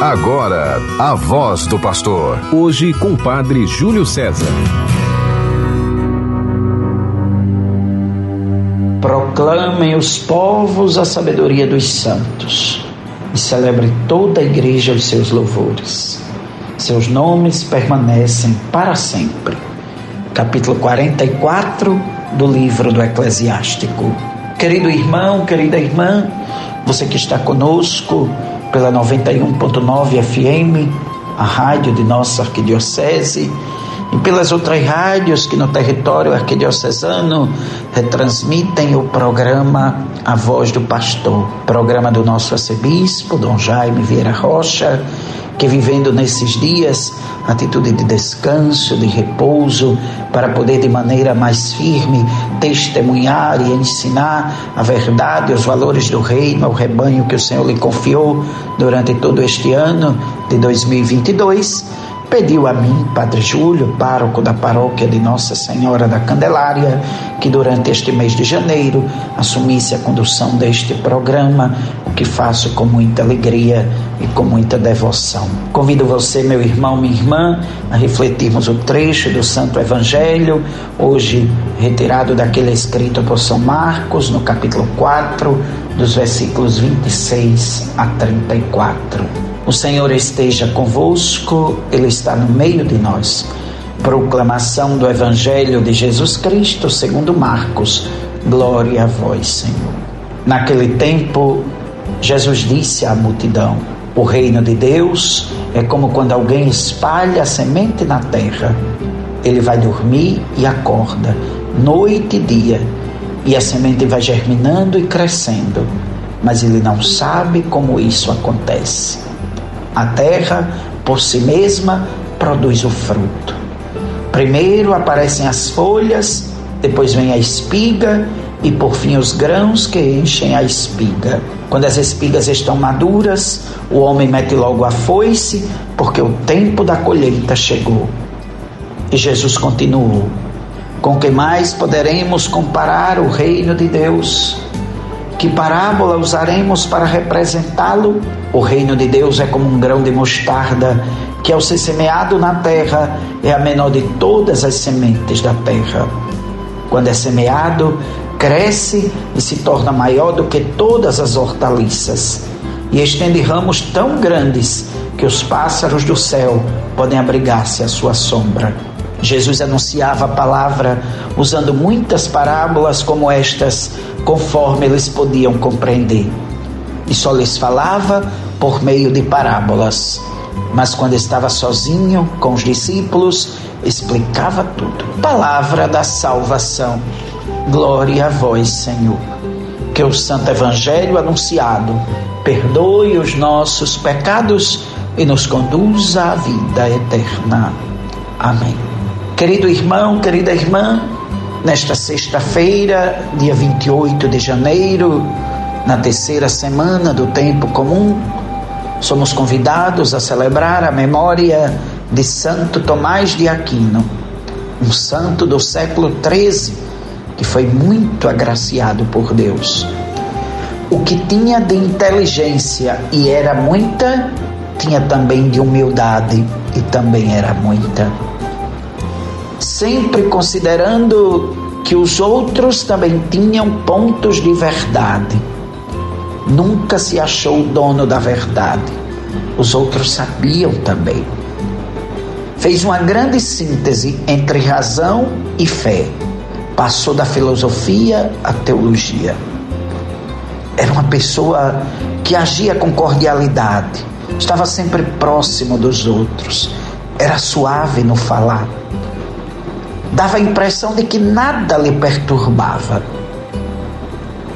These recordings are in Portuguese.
Agora, a voz do pastor. Hoje com o padre Júlio César. Proclamem os povos a sabedoria dos santos e celebre toda a igreja os seus louvores. Seus nomes permanecem para sempre. Capítulo 44 do livro do Eclesiástico. Querido irmão, querida irmã, você que está conosco pela 91.9 FM, a rádio de nossa arquidiocese, e pelas outras rádios que no território arquidiocesano retransmitem o programa A Voz do Pastor, programa do nosso arcebispo, Dom Jaime Vieira Rocha, que vivendo nesses dias atitude de descanso, de repouso, para poder de maneira mais firme testemunhar e ensinar a verdade, os valores do reino ao rebanho que o Senhor lhe confiou durante todo este ano de 2022 pediu a mim, Padre Júlio, pároco da paróquia de Nossa Senhora da Candelária, que durante este mês de janeiro assumisse a condução deste programa, que faço com muita alegria e com muita devoção. Convido você, meu irmão, minha irmã, a refletirmos o trecho do Santo Evangelho, hoje retirado daquele escrito por São Marcos, no capítulo 4, dos versículos 26 a 34. O Senhor esteja convosco, Ele está no meio de nós. Proclamação do Evangelho de Jesus Cristo segundo Marcos. Glória a vós, Senhor. Naquele tempo, Jesus disse à multidão: O reino de Deus é como quando alguém espalha a semente na terra. Ele vai dormir e acorda, noite e dia, e a semente vai germinando e crescendo, mas ele não sabe como isso acontece. A terra, por si mesma, produz o fruto. Primeiro aparecem as folhas, depois vem a espiga e por fim os grãos que enchem a espiga. Quando as espigas estão maduras, o homem mete logo a foice, porque o tempo da colheita chegou. E Jesus continuou: Com que mais poderemos comparar o reino de Deus? Que parábola usaremos para representá-lo? O reino de Deus é como um grão de mostarda que, ao ser semeado na terra, é a menor de todas as sementes da terra. Quando é semeado, cresce e se torna maior do que todas as hortaliças, e estende ramos tão grandes que os pássaros do céu podem abrigar-se à sua sombra. Jesus anunciava a palavra usando muitas parábolas como estas, conforme eles podiam compreender. E só lhes falava por meio de parábolas. Mas quando estava sozinho com os discípulos, explicava tudo. Palavra da salvação. Glória a vós, Senhor. Que o Santo Evangelho anunciado perdoe os nossos pecados e nos conduza à vida eterna. Amém. Querido irmão, querida irmã, nesta sexta-feira, dia 28 de janeiro, na terceira semana do tempo comum, somos convidados a celebrar a memória de Santo Tomás de Aquino, um santo do século XIII que foi muito agraciado por Deus. O que tinha de inteligência e era muita, tinha também de humildade e também era muita sempre considerando que os outros também tinham pontos de verdade. Nunca se achou o dono da verdade. Os outros sabiam também. Fez uma grande síntese entre razão e fé. Passou da filosofia à teologia. Era uma pessoa que agia com cordialidade, estava sempre próximo dos outros, era suave no falar dava a impressão de que nada lhe perturbava.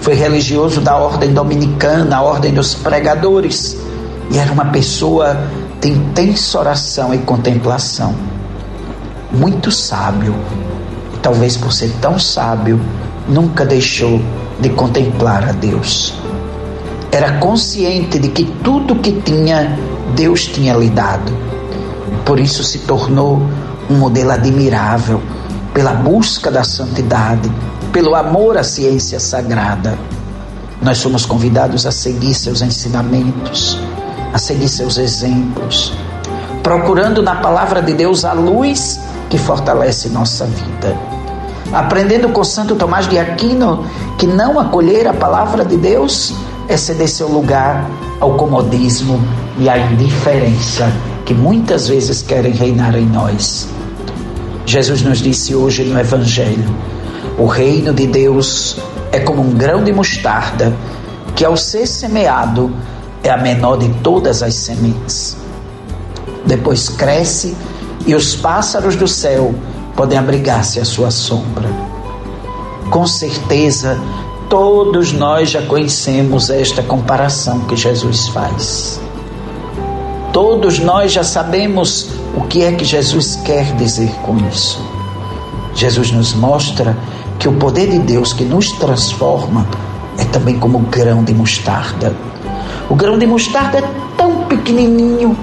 Foi religioso da ordem dominicana, a ordem dos pregadores, e era uma pessoa de intensa oração e contemplação. Muito sábio, talvez por ser tão sábio, nunca deixou de contemplar a Deus. Era consciente de que tudo que tinha, Deus tinha lhe dado. Por isso se tornou um modelo admirável pela busca da santidade, pelo amor à ciência sagrada. Nós somos convidados a seguir seus ensinamentos. a seguir seus exemplos, procurando na palavra de Deus a luz que fortalece nossa vida. Aprendendo com Santo Tomás de Aquino que não acolher a palavra de Deus é ceder seu lugar ao comodismo e à indiferença que muitas vezes querem reinar em nós. Jesus nos disse hoje no Evangelho: o reino de Deus é como um grão de mostarda que, ao ser semeado, é a menor de todas as sementes. Depois cresce e os pássaros do céu podem abrigar-se à sua sombra. Com certeza, todos nós já conhecemos esta comparação que Jesus faz. Todos nós já sabemos o que é que Jesus quer dizer com isso. Jesus nos mostra que o poder de Deus que nos transforma é também como grão de mostarda. O grão de mostarda é tão pequenininho,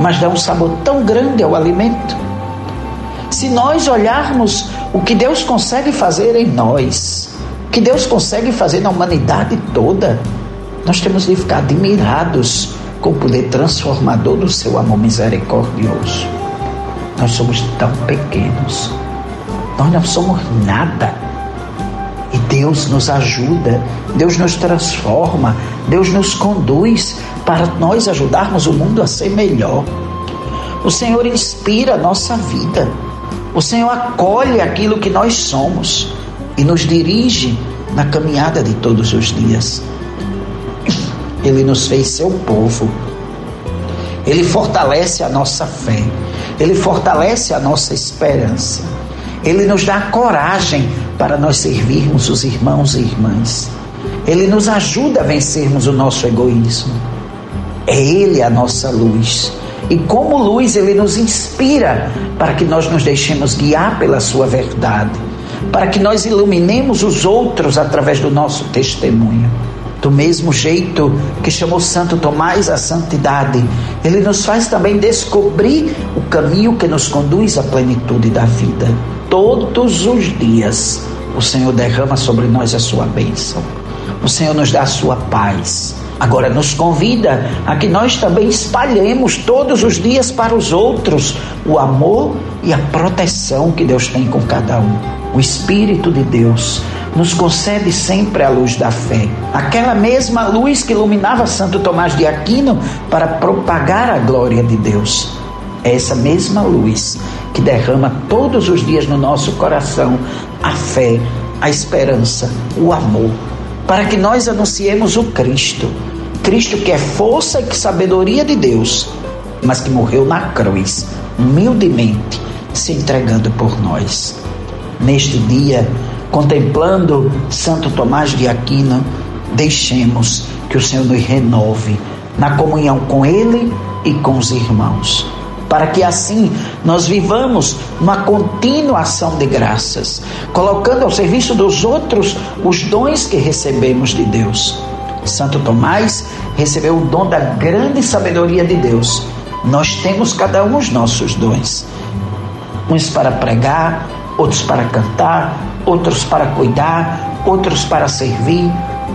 mas dá um sabor tão grande ao alimento. Se nós olharmos o que Deus consegue fazer em nós, o que Deus consegue fazer na humanidade toda, nós temos de ficar admirados com o poder transformador do seu amor misericordioso. Nós somos tão pequenos, nós não somos nada. E Deus nos ajuda, Deus nos transforma, Deus nos conduz para nós ajudarmos o mundo a ser melhor. O Senhor inspira a nossa vida. O Senhor acolhe aquilo que nós somos e nos dirige na caminhada de todos os dias. Ele nos fez seu povo. Ele fortalece a nossa fé. Ele fortalece a nossa esperança. Ele nos dá coragem para nós servirmos os irmãos e irmãs. Ele nos ajuda a vencermos o nosso egoísmo. É Ele a nossa luz. E como luz, Ele nos inspira para que nós nos deixemos guiar pela Sua verdade, para que nós iluminemos os outros através do nosso testemunho. Do mesmo jeito que chamou Santo Tomás à santidade, ele nos faz também descobrir o caminho que nos conduz à plenitude da vida. Todos os dias, o Senhor derrama sobre nós a sua bênção. O Senhor nos dá a sua paz. Agora nos convida a que nós também espalhemos todos os dias para os outros o amor e a proteção que Deus tem com cada um. O Espírito de Deus nos concede sempre a luz da fé. Aquela mesma luz que iluminava Santo Tomás de Aquino para propagar a glória de Deus. É essa mesma luz que derrama todos os dias no nosso coração a fé, a esperança, o amor, para que nós anunciemos o Cristo. Cristo que é força e sabedoria de Deus, mas que morreu na cruz, humildemente, se entregando por nós. Neste dia, contemplando Santo Tomás de Aquino, deixemos que o Senhor nos renove na comunhão com Ele e com os irmãos, para que assim nós vivamos uma contínua ação de graças, colocando ao serviço dos outros os dons que recebemos de Deus. Santo Tomás recebeu o dom da grande sabedoria de Deus. Nós temos cada um os nossos dons, uns para pregar, outros para cantar, outros para cuidar, outros para servir.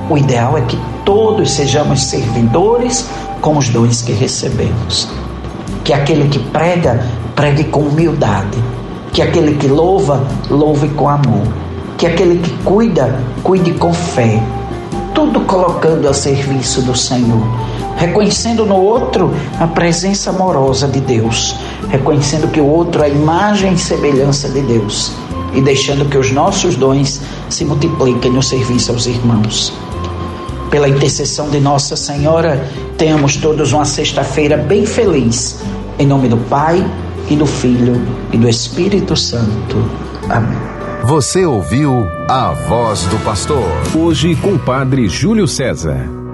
O ideal é que todos sejamos servidores com os dons que recebemos. Que aquele que prega, pregue com humildade. Que aquele que louva, louve com amor. Que aquele que cuida, cuide com fé. Tudo colocando a serviço do Senhor reconhecendo no outro a presença amorosa de Deus, reconhecendo que o outro é a imagem e semelhança de Deus e deixando que os nossos dons se multipliquem no serviço aos irmãos. Pela intercessão de Nossa Senhora, tenhamos todos uma sexta-feira bem feliz. Em nome do Pai, e do Filho, e do Espírito Santo. Amém. Você ouviu a voz do pastor. Hoje com o Padre Júlio César.